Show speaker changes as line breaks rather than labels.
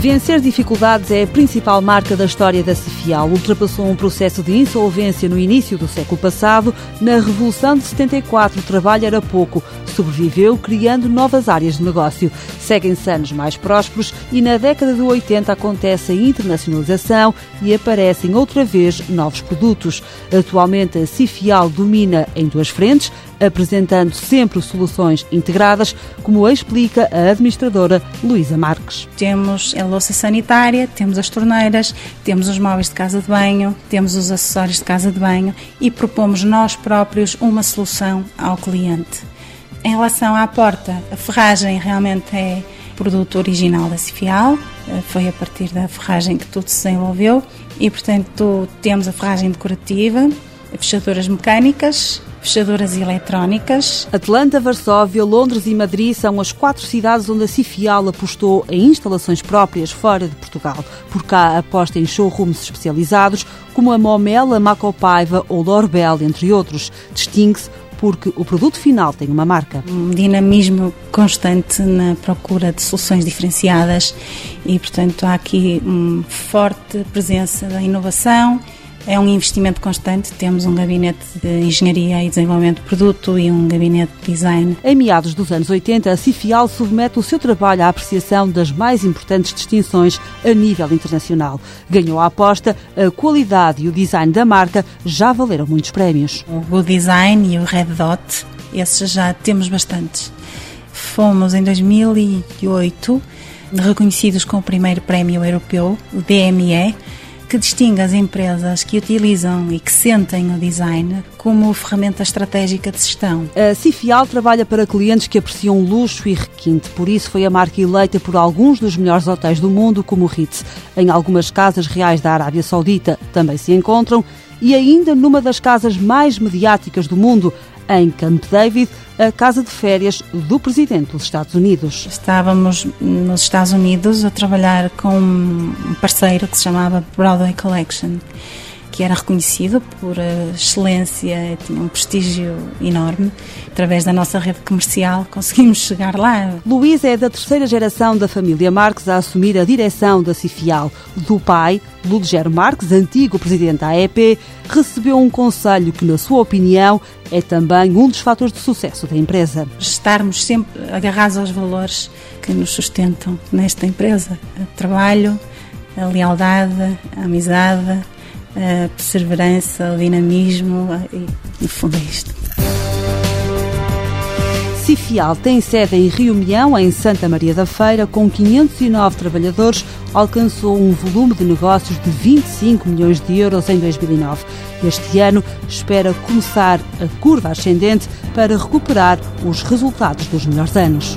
Vencer dificuldades é a principal marca da história da Cifial. Ultrapassou um processo de insolvência no início do século passado. Na Revolução de 74, o trabalho era pouco. Sobreviveu criando novas áreas de negócio. Seguem-se anos mais prósperos e na década de 80 acontece a internacionalização e aparecem outra vez novos produtos. Atualmente a Cifial domina em duas frentes, apresentando sempre soluções integradas, como explica a administradora Luísa Marques.
Temos a louça sanitária, temos as torneiras, temos os móveis de casa de banho, temos os acessórios de casa de banho e propomos nós próprios uma solução ao cliente. Em relação à porta, a ferragem realmente é produto original da Cifial, eh, foi a partir da ferragem que tudo se desenvolveu e, portanto, temos a ferragem decorativa, fechaduras mecânicas, fechaduras eletrónicas.
Atlanta, Varsóvia, Londres e Madrid são as quatro cidades onde a Cifial apostou em instalações próprias fora de Portugal. Por cá aposta em showrooms especializados como a Momela, Macopaiva ou Lorbel, entre outros. Distingue-se porque o produto final tem uma marca.
Um dinamismo constante na procura de soluções diferenciadas e, portanto, há aqui uma forte presença da inovação é um investimento constante. Temos um gabinete de engenharia e desenvolvimento de produto e um gabinete de design.
Em meados dos anos 80, a Cifial submete o seu trabalho à apreciação das mais importantes distinções a nível internacional. Ganhou a aposta, a qualidade e o design da marca já valeram muitos prémios.
O Good Design e o Red Dot, esses já temos bastantes. Fomos em 2008 reconhecidos com o primeiro prémio europeu, o DME, que distingue as empresas que utilizam e que sentem o design como ferramenta estratégica de gestão.
A Cifial trabalha para clientes que apreciam luxo e requinte, por isso foi a marca eleita por alguns dos melhores hotéis do mundo, como o Ritz. Em algumas casas reais da Arábia Saudita também se encontram e ainda numa das casas mais mediáticas do mundo, em Camp David, a casa de férias do presidente dos Estados Unidos.
Estávamos nos Estados Unidos a trabalhar com um parceiro que se chamava Broadway Collection que era reconhecido por excelência, tinha um prestígio enorme. Através da nossa rede comercial conseguimos chegar lá.
Luís é da terceira geração da família Marques a assumir a direção da Cifial. Do pai, Ludger Marques, antigo presidente da AEP, recebeu um conselho que, na sua opinião, é também um dos fatores de sucesso da empresa.
Estarmos sempre agarrados aos valores que nos sustentam nesta empresa: o trabalho, a lealdade, a amizade, a perseverança, o dinamismo e, no fundo, é isto.
Cifial tem sede em Rio Mião, em Santa Maria da Feira, com 509 trabalhadores, alcançou um volume de negócios de 25 milhões de euros em 2009. Este ano espera começar a curva ascendente para recuperar os resultados dos melhores anos.